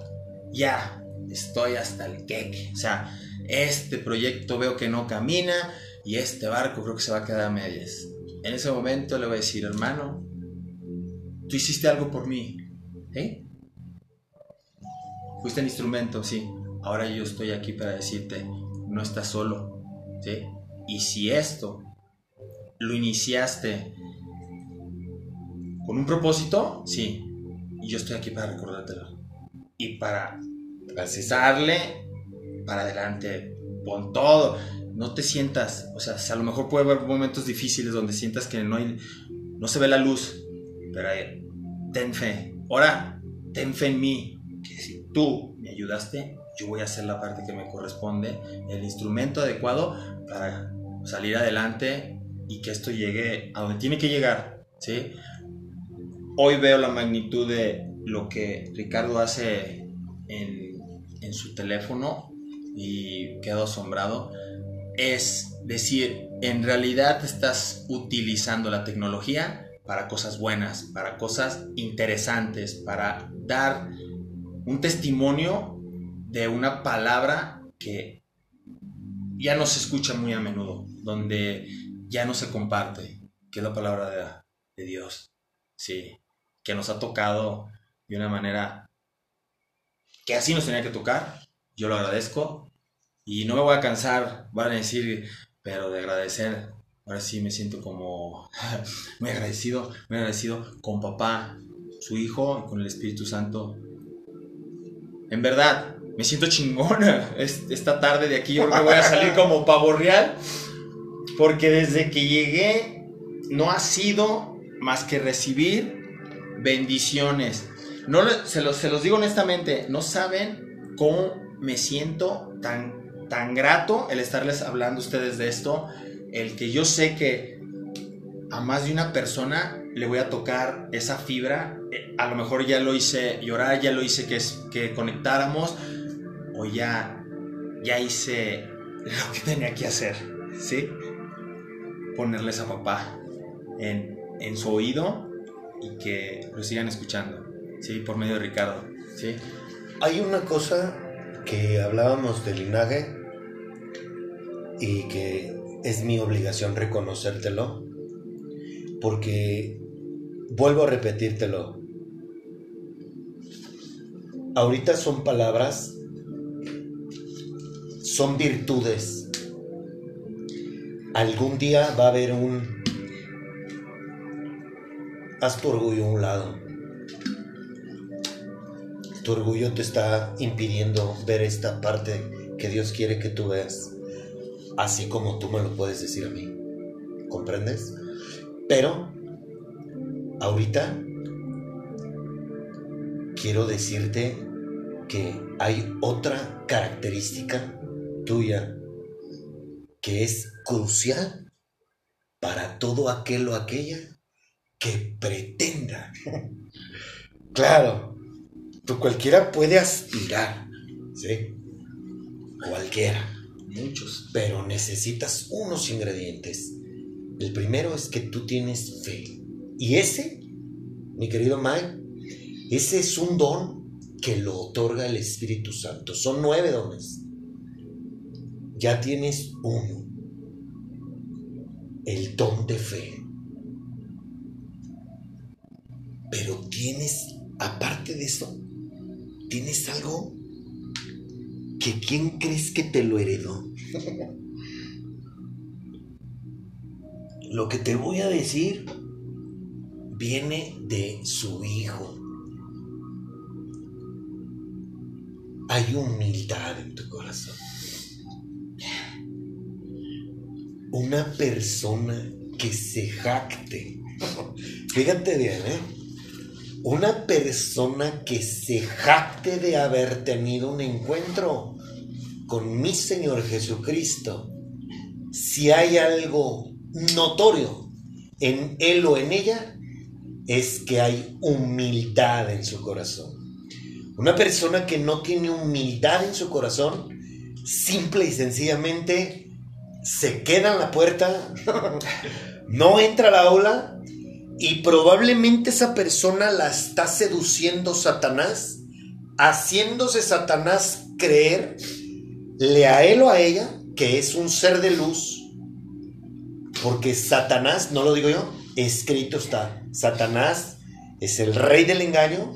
Ya, estoy hasta el queque. O sea, este proyecto veo que no camina y este barco creo que se va a quedar a medias. En ese momento le voy a decir, hermano, tú hiciste algo por mí. ¿Eh? Fuiste el instrumento, sí. Ahora yo estoy aquí para decirte, no estás solo. ¿Sí? Y si esto lo iniciaste con un propósito, sí. Yo estoy aquí para recordártelo. Y para darle para adelante, con todo no te sientas, o sea, a lo mejor puede haber momentos difíciles donde sientas que no, hay, no se ve la luz, pero ten fe. Ahora, ten fe en mí, que si tú me ayudaste, yo voy a hacer la parte que me corresponde, el instrumento adecuado para salir adelante y que esto llegue a donde tiene que llegar, ¿sí? Hoy veo la magnitud de lo que Ricardo hace en, en su teléfono y quedo asombrado es decir, en realidad estás utilizando la tecnología para cosas buenas, para cosas interesantes, para dar un testimonio de una palabra que ya no se escucha muy a menudo, donde ya no se comparte, que es la palabra de, de Dios, sí, que nos ha tocado de una manera que así nos tenía que tocar. Yo lo agradezco y no me voy a cansar, van a decir, pero de agradecer. Ahora sí me siento como muy agradecido, muy agradecido con papá, su hijo, con el Espíritu Santo. En verdad, me siento chingona esta tarde de aquí. Yo creo que voy a salir como pavo real. Porque desde que llegué no ha sido más que recibir bendiciones. No se los, se los digo honestamente, no saben cómo me siento tan tan grato el estarles hablando a ustedes de esto, el que yo sé que a más de una persona le voy a tocar esa fibra, eh, a lo mejor ya lo hice llorar, ya lo hice que, que conectáramos, o ya, ya hice lo que tenía que hacer, ¿sí? Ponerles a papá en, en su oído y que lo sigan escuchando, ¿sí? Por medio de Ricardo, ¿sí? Hay una cosa que hablábamos del linaje y que es mi obligación reconocértelo, porque vuelvo a repetírtelo. Ahorita son palabras, son virtudes. Algún día va a haber un... Haz tu orgullo un lado. Tu orgullo te está impidiendo ver esta parte que Dios quiere que tú veas así como tú me lo puedes decir a mí. ¿Comprendes? Pero, ahorita, quiero decirte que hay otra característica tuya que es crucial para todo aquel o aquella que pretenda. claro, tú cualquiera puede aspirar, ¿sí? Cualquiera muchos, pero necesitas unos ingredientes. El primero es que tú tienes fe. Y ese, mi querido Mike, ese es un don que lo otorga el Espíritu Santo. Son nueve dones. Ya tienes uno. El don de fe. Pero tienes, aparte de eso, tienes algo que quién crees que te lo heredó. Lo que te voy a decir viene de su hijo. Hay humildad en tu corazón. Una persona que se jacte. Fíjate bien, ¿eh? Una persona que se jacte de haber tenido un encuentro con mi Señor Jesucristo, si hay algo notorio en él o en ella, es que hay humildad en su corazón. Una persona que no tiene humildad en su corazón, simple y sencillamente se queda en la puerta, no entra a la aula y probablemente esa persona la está seduciendo Satanás, haciéndose Satanás creerle a él o a ella que es un ser de luz. Porque Satanás, no lo digo yo, escrito está, Satanás es el rey del engaño,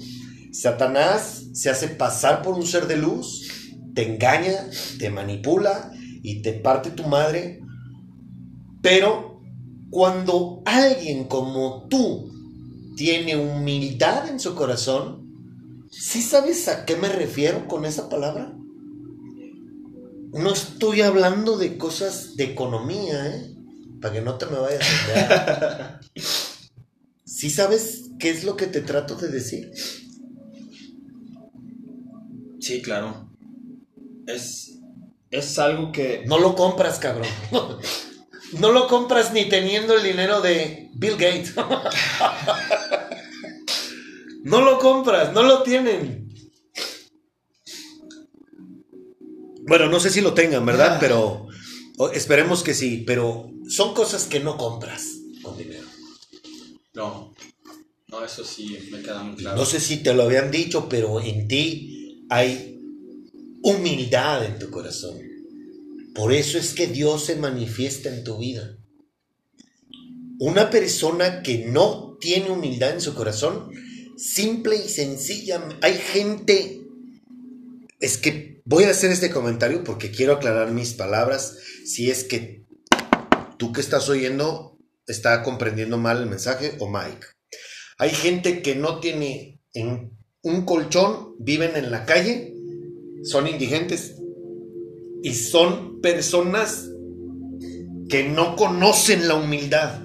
Satanás se hace pasar por un ser de luz, te engaña, te manipula y te parte tu madre, pero cuando alguien como tú tiene humildad en su corazón, ¿sí sabes a qué me refiero con esa palabra? No estoy hablando de cosas de economía, ¿eh? Para que no te me vayas a. ¿Sí sabes qué es lo que te trato de decir? Sí, claro. Es, es algo que... No lo compras, cabrón. No lo compras ni teniendo el dinero de Bill Gates. no lo compras, no lo tienen. Bueno, no sé si lo tengan, ¿verdad? Pero esperemos que sí, pero son cosas que no compras con dinero. No, no, eso sí me queda muy claro. No sé si te lo habían dicho, pero en ti hay humildad en tu corazón. Por eso es que Dios se manifiesta en tu vida. Una persona que no tiene humildad en su corazón, simple y sencilla, hay gente, es que voy a hacer este comentario porque quiero aclarar mis palabras, si es que tú que estás oyendo está comprendiendo mal el mensaje o Mike. Hay gente que no tiene en un colchón, viven en la calle, son indigentes y son personas que no conocen la humildad.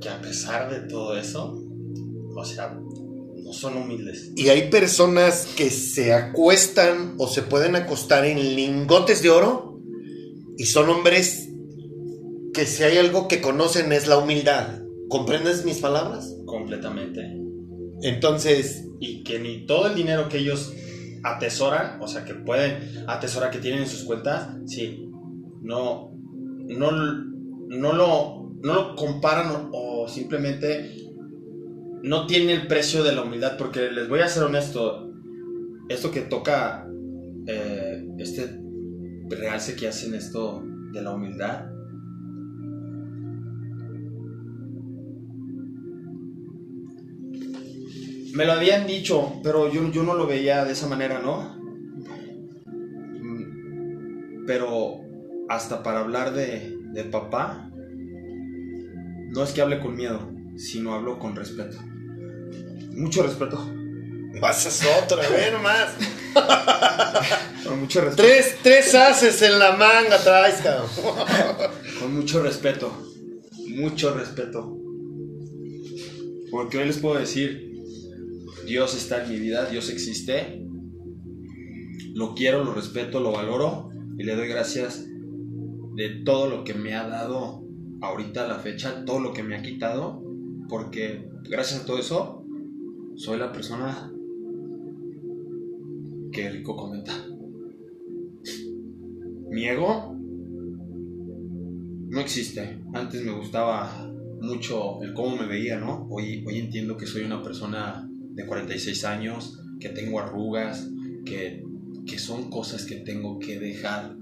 Que a pesar de todo eso, o sea, no son humildes. Y hay personas que se acuestan o se pueden acostar en lingotes de oro y son hombres que si hay algo que conocen es la humildad. ¿Comprendes mis palabras? Completamente. Entonces... Y que ni todo el dinero que ellos atesoran, o sea, que pueden atesorar, que tienen en sus cuentas, sí, no, no, no, lo, no lo comparan o simplemente no tiene el precio de la humildad, porque les voy a ser honesto, esto que toca eh, este realce que hacen esto de la humildad, me lo habían dicho, pero yo, yo no lo veía de esa manera, ¿no? Mm, pero hasta para hablar de, de papá, no es que hable con miedo, sino hablo con respeto. Mucho respeto. Pasas otro, a ver más. Con mucho respeto. Tres, tres haces en la manga traes, cabrón. Con mucho respeto. Mucho respeto. Porque hoy les puedo decir, Dios está en mi vida, Dios existe. Lo quiero, lo respeto, lo valoro y le doy gracias de todo lo que me ha dado ahorita a la fecha, todo lo que me ha quitado, porque gracias a todo eso soy la persona que Rico comenta. Mi ego no existe. Antes me gustaba mucho el cómo me veía, ¿no? Hoy, hoy entiendo que soy una persona de 46 años, que tengo arrugas, que, que son cosas que tengo que dejar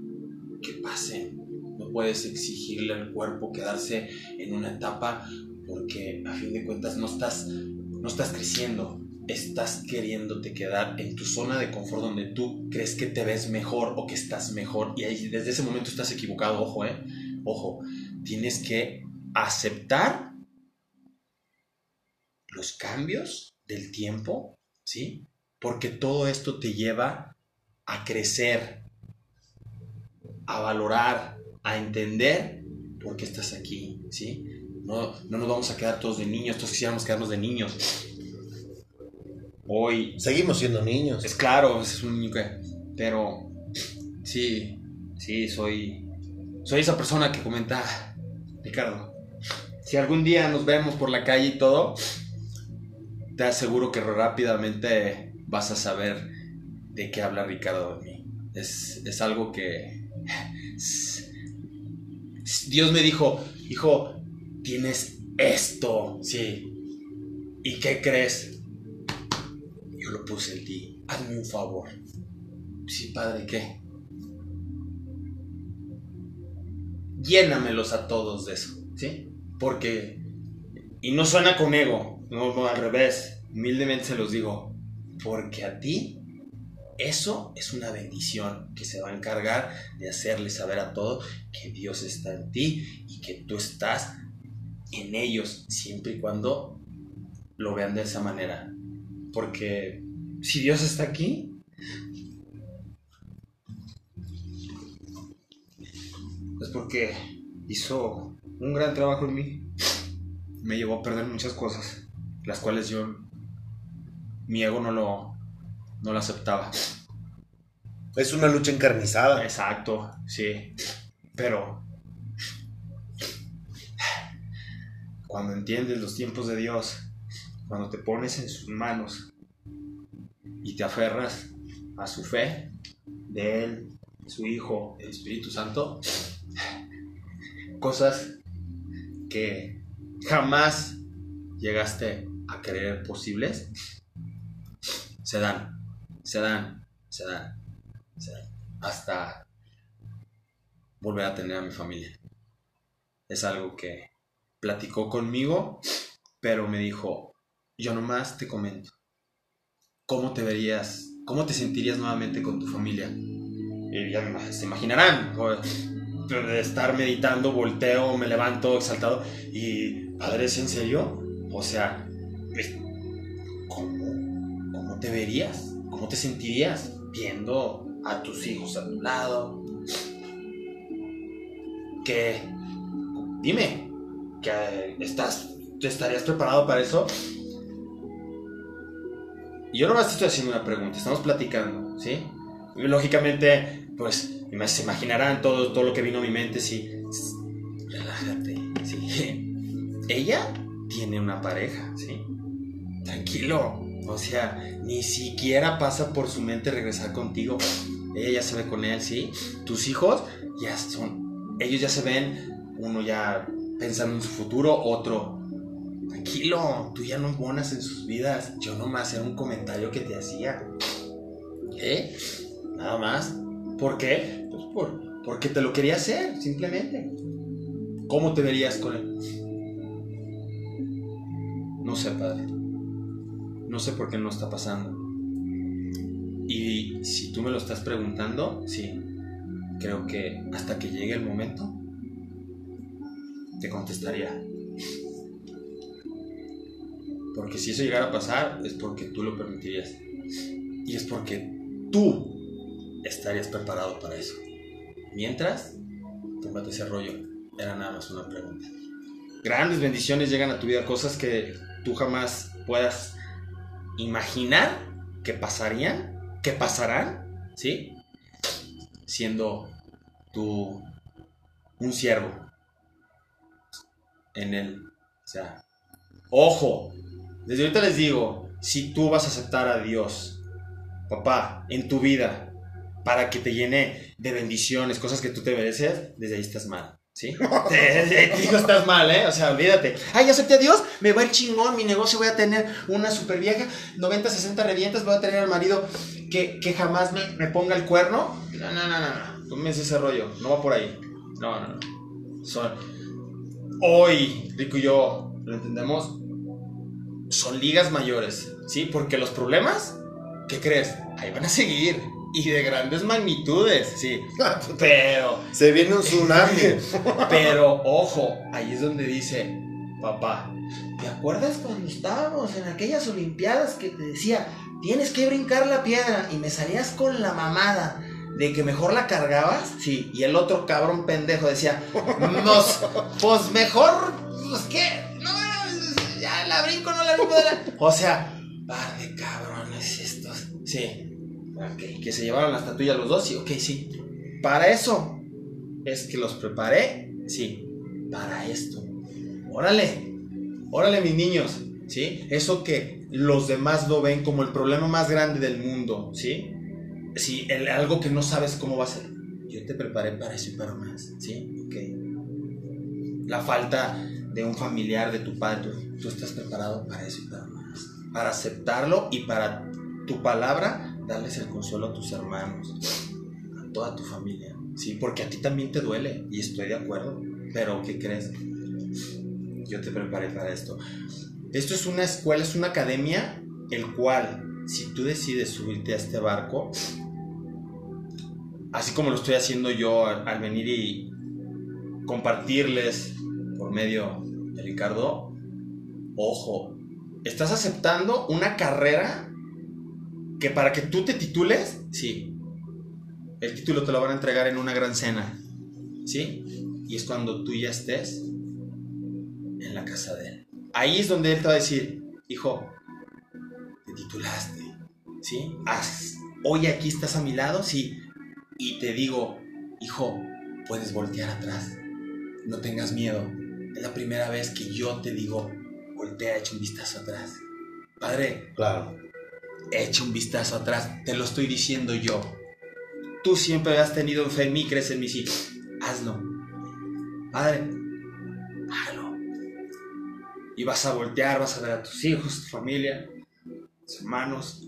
que pasen. No puedes exigirle al cuerpo quedarse en una etapa porque a fin de cuentas no estás, no estás creciendo, estás queriéndote quedar en tu zona de confort donde tú crees que te ves mejor o que estás mejor. Y ahí desde ese momento estás equivocado, ojo, eh, ojo, tienes que aceptar los cambios del tiempo, ¿sí? Porque todo esto te lleva a crecer, a valorar, a entender por qué estás aquí, ¿sí? No, no nos vamos a quedar todos de niños, todos quisiéramos quedarnos de niños. Hoy Seguimos siendo niños. es claro, es un niño que. Pero. Sí, sí, soy. Soy esa persona que comenta. Ricardo. Si algún día nos vemos por la calle y todo. Te aseguro que rápidamente vas a saber de qué habla Ricardo de mí. Es, es algo que. Dios me dijo, hijo, tienes esto, sí. ¿Y qué crees? Yo lo puse en ti. Hazme un favor. Sí, padre, ¿qué? Llénamelos a todos de eso, ¿sí? Porque... Y no suena con ego, no, no al revés. Humildemente se los digo. Porque a ti eso es una bendición que se va a encargar de hacerle saber a todos que Dios está en ti y que tú estás en ellos siempre y cuando lo vean de esa manera. Porque si Dios está aquí, es porque hizo un gran trabajo en mí. Me llevó a perder muchas cosas, las cuales yo, mi ego no lo, no lo aceptaba. Es una lucha encarnizada. Exacto, sí. Pero cuando entiendes los tiempos de Dios, cuando te pones en sus manos y te aferras a su fe, de Él, su Hijo, el Espíritu Santo, cosas que jamás llegaste a creer posibles, se dan, se dan, se dan, se dan, hasta volver a tener a mi familia. Es algo que platicó conmigo, pero me dijo, yo nomás te comento, ¿cómo te verías, cómo te sentirías nuevamente con tu familia? Y ya se imaginarán, de estar meditando, volteo, me levanto exaltado y, padre, ¿es en serio? O sea, es- ¿cómo? ¿Cómo te verías? ¿Cómo te sentirías viendo a tus hijos a tu lado? Que, dime, estás, ¿te estarías preparado para eso? Y yo nomás te estoy haciendo una pregunta, estamos platicando, ¿sí? Lógicamente, pues, se imaginarán todo, todo lo que vino a mi mente, sí. Relájate, sí. Ella tiene una pareja, ¿sí? Tranquilo. O sea, ni siquiera pasa por su mente regresar contigo. Ella ya se ve con él, ¿sí? Tus hijos ya son. Ellos ya se ven, uno ya pensando en su futuro, otro tranquilo, tú ya no bonas en sus vidas. Yo nomás era un comentario que te hacía. ¿Eh? Nada más. ¿Por qué? Pues por, porque te lo quería hacer, simplemente. ¿Cómo te verías con él? No sé, padre. No sé por qué no está pasando. Y si tú me lo estás preguntando, sí. Creo que hasta que llegue el momento, te contestaría. Porque si eso llegara a pasar, es porque tú lo permitirías. Y es porque tú estarías preparado para eso. Mientras, tómate ese rollo. Era nada más una pregunta. Grandes bendiciones llegan a tu vida, cosas que tú jamás puedas imaginar que pasarían, que pasarán, ¿sí? Siendo tú un siervo en él. O sea, ojo, desde ahorita les digo, si tú vas a aceptar a Dios, papá, en tu vida, para que te llene de bendiciones, cosas que tú te mereces, desde ahí estás mal. ¿Sí? Digo, estás mal, ¿eh? O sea, olvídate. Ay, acepté a Dios, me va el chingón, mi negocio voy a tener una super vieja, 90, 60 revientas, voy a tener al marido que, jamás me, me, ponga el cuerno. No, no, no, no. Tómense ese rollo, no va por ahí. No, no, no. Son... Hoy, Rico y yo, lo entendemos, son ligas mayores, ¿sí? Porque los problemas, ¿qué crees? Ahí van a seguir. Y de grandes magnitudes, sí. Pero. Se viene un tsunami. pero, ojo, ahí es donde dice, papá, ¿te acuerdas cuando estábamos en aquellas Olimpiadas que te decía, tienes que brincar la piedra y me salías con la mamada? de que mejor la cargabas, sí, y el otro cabrón pendejo decía, pues mejor, pues qué, no, ya la brinco, no la brinco. O sea, par de cabrones estos. Sí. Ok, que se llevaron la estatuilla los dos, sí, ok, sí. Para eso es que los preparé, sí. Para esto. Órale, órale mis niños, ¿sí? Eso que los demás lo ven como el problema más grande del mundo, ¿sí? Sí, el, algo que no sabes cómo va a ser. Yo te preparé para eso y para más, ¿sí? Ok. La falta de un familiar, de tu padre, tú, estás preparado para eso y para más. Para aceptarlo y para tu palabra, darles el consuelo a tus hermanos, a toda tu familia. Sí, porque a ti también te duele y estoy de acuerdo. Pero, ¿qué crees? Yo te preparé para esto. Esto es una escuela, es una academia, el cual, si tú decides subirte a este barco, así como lo estoy haciendo yo al venir y compartirles por medio de Ricardo, ojo, estás aceptando una carrera que para que tú te titules, sí, el título te lo van a entregar en una gran cena, ¿sí? Y es cuando tú ya estés en la casa de él. Ahí es donde él te va a decir, hijo, te titulaste, ¿sí? hoy aquí estás a mi lado, sí. Y te digo, hijo, puedes voltear atrás, no tengas miedo, es la primera vez que yo te digo, voltea, echa un vistazo atrás. Padre, claro. Echa un vistazo atrás, te lo estoy diciendo yo. Tú siempre has tenido fe en mí, crees en mí, sí. Hazlo. Padre, hazlo. Y vas a voltear, vas a ver a tus hijos, tu familia, tus hermanos,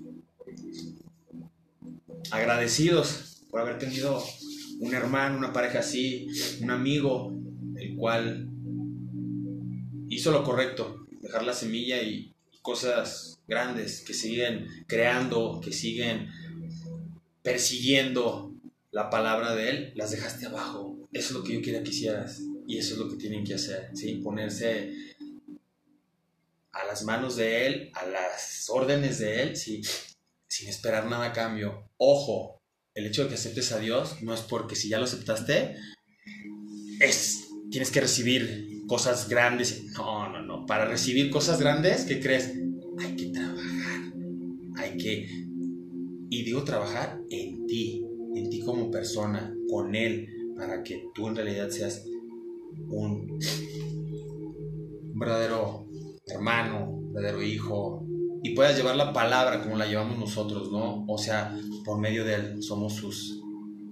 agradecidos por haber tenido un hermano, una pareja así, un amigo, el cual hizo lo correcto, dejar la semilla y, cosas grandes que siguen creando, que siguen persiguiendo la palabra de Él, las dejaste abajo. Eso es lo que yo quería que hicieras y eso es lo que tienen que hacer, ¿sí? Ponerse a las manos de Él, a las órdenes de Él, sin esperar nada a cambio. Ojo, el hecho de que aceptes a Dios no es porque si ya lo aceptaste, es, tienes que recibir cosas grandes. No, no, no. Para recibir cosas grandes, ¿qué crees? Hay que que... Y digo trabajar en ti, en ti como persona, con Él, para que tú en realidad seas un, verdadero hermano, verdadero hijo, y puedas llevar la palabra como la llevamos nosotros, ¿no? O sea, por medio de Él somos sus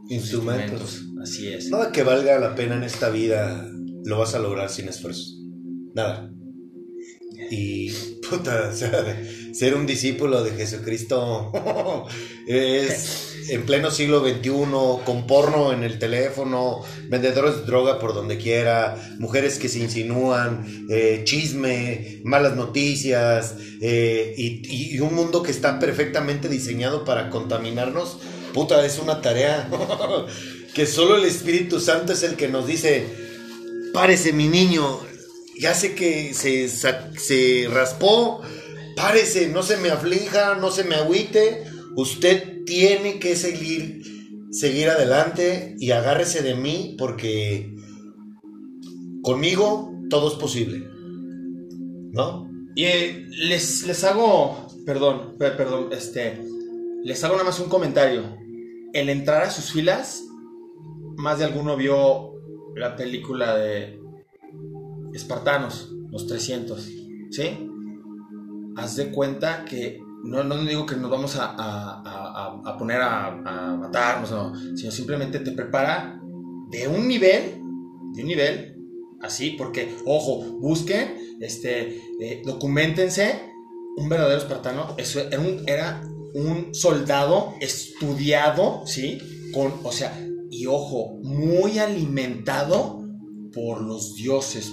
instrumentos. instrumentos. Así es. Nada que valga la pena en esta vida lo vas a lograr sin esfuerzo. Nada. Y, puta, o sea, ser un discípulo de Jesucristo es en pleno siglo XXI, con porno en el teléfono, vendedores de droga por donde quiera, mujeres que se insinúan, eh, chisme, malas noticias, eh, y, y un mundo que está perfectamente diseñado para contaminarnos. Puta, es una tarea que solo el Espíritu Santo es el que nos dice, párese mi niño, ya sé que se, se raspó, párese, no se me aflija, no se me agüite, usted tiene que seguir, seguir adelante y agárrese de mí porque conmigo todo es posible, ¿no? Y eh, les, les hago, perdón, perdón, este, les hago nada más un comentario. El entrar a sus filas, más de alguno vio la película de Espartanos, los 300, ¿sí? Haz de cuenta que no, no digo que nos vamos a, a, poner a, matarnos, no, sino simplemente te prepara de un nivel, de un nivel, así, porque, ojo, busquen, este, eh, documentense, un verdadero espartano, eso era un, era un soldado estudiado, ¿sí? Con, o sea, y ojo, muy alimentado por los dioses,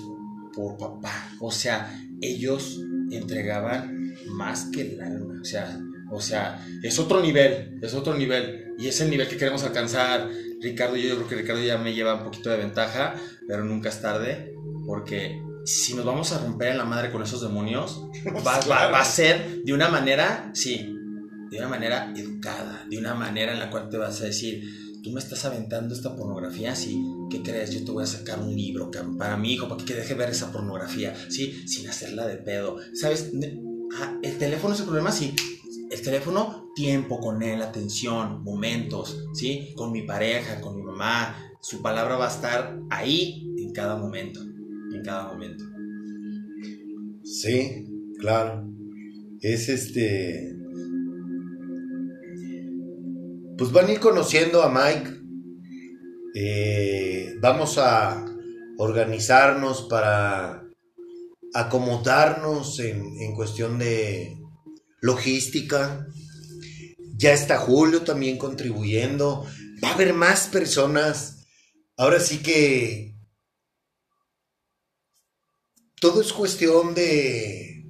por papá. O sea, ellos entregaban más que el alma. O sea, o sea, es otro nivel, es otro nivel. Y es el nivel que queremos alcanzar. Ricardo, yo, yo creo que Ricardo ya me lleva un poquito de ventaja, pero nunca es tarde, porque si nos vamos a romper en la madre con esos demonios, va, va, a ser de una manera, sí, de una manera educada, de una manera en la cual te vas a decir, tú me estás aventando esta pornografía, sí, ¿qué crees? Yo te voy a sacar un libro para mi hijo, para que deje ver esa pornografía, sí, sin hacerla de pedo. ¿Sabes? Ah, el teléfono es el problema, sí. El teléfono, tiempo con él, atención, momentos, ¿sí? Con mi pareja, con mi mamá. Su palabra va a estar ahí en cada momento, en cada momento. Sí, claro. Es este pues van a ir conociendo a Mike. Eh, vamos a organizarnos para acomodarnos en, cuestión de logística. Ya está Julio también contribuyendo. Va a haber más personas. Ahora sí que todo es cuestión de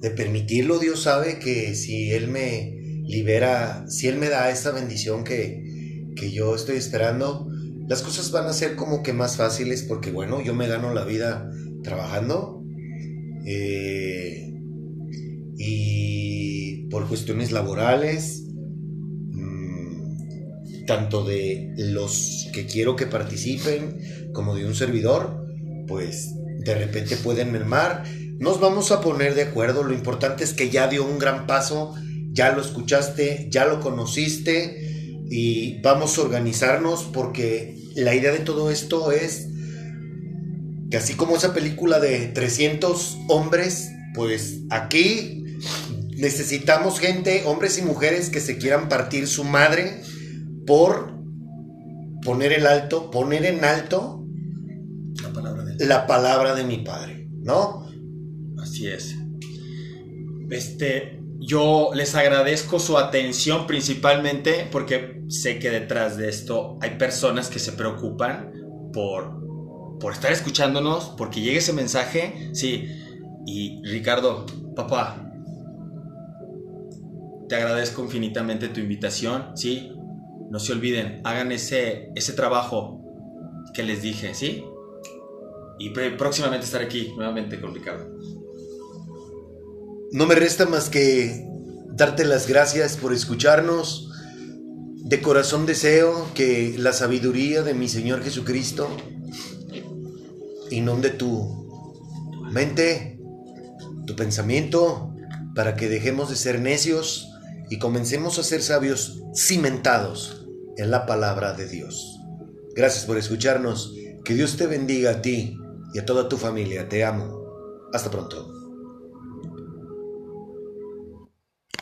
de permitirlo. Dios sabe que si él me libera, si Él me da esa bendición que, que yo estoy esperando, las cosas van a ser como que más fáciles porque bueno, yo me gano la vida trabajando eh, y por cuestiones laborales, mm, tanto de los que quiero que participen como de un servidor, pues de repente pueden mermar. Nos vamos a poner de acuerdo, lo importante es que ya dio un gran paso ya lo escuchaste, ya lo conociste y vamos a organizarnos porque la idea de todo esto es que así como esa película de 300 hombres, pues aquí necesitamos gente, hombres y mujeres que se quieran partir su madre por poner el alto, poner en alto la palabra de, la palabra de mi padre, ¿no? Así es. Este, yo les agradezco su atención principalmente porque sé que detrás de esto hay personas que se preocupan por, por estar escuchándonos, porque llegue ese mensaje. Sí, y Ricardo, papá, te agradezco infinitamente tu invitación. Sí, no se olviden, hagan ese, ese trabajo que les dije, ¿sí? Y próximamente estar aquí nuevamente con Ricardo. No me resta más que darte las gracias por escucharnos. De corazón deseo que la sabiduría de mi Señor Jesucristo inunde tu mente, tu pensamiento, para que dejemos de ser necios y comencemos a ser sabios cimentados en la palabra de Dios. Gracias por escucharnos. Que Dios te bendiga a ti y a toda tu familia. Te amo. Hasta pronto.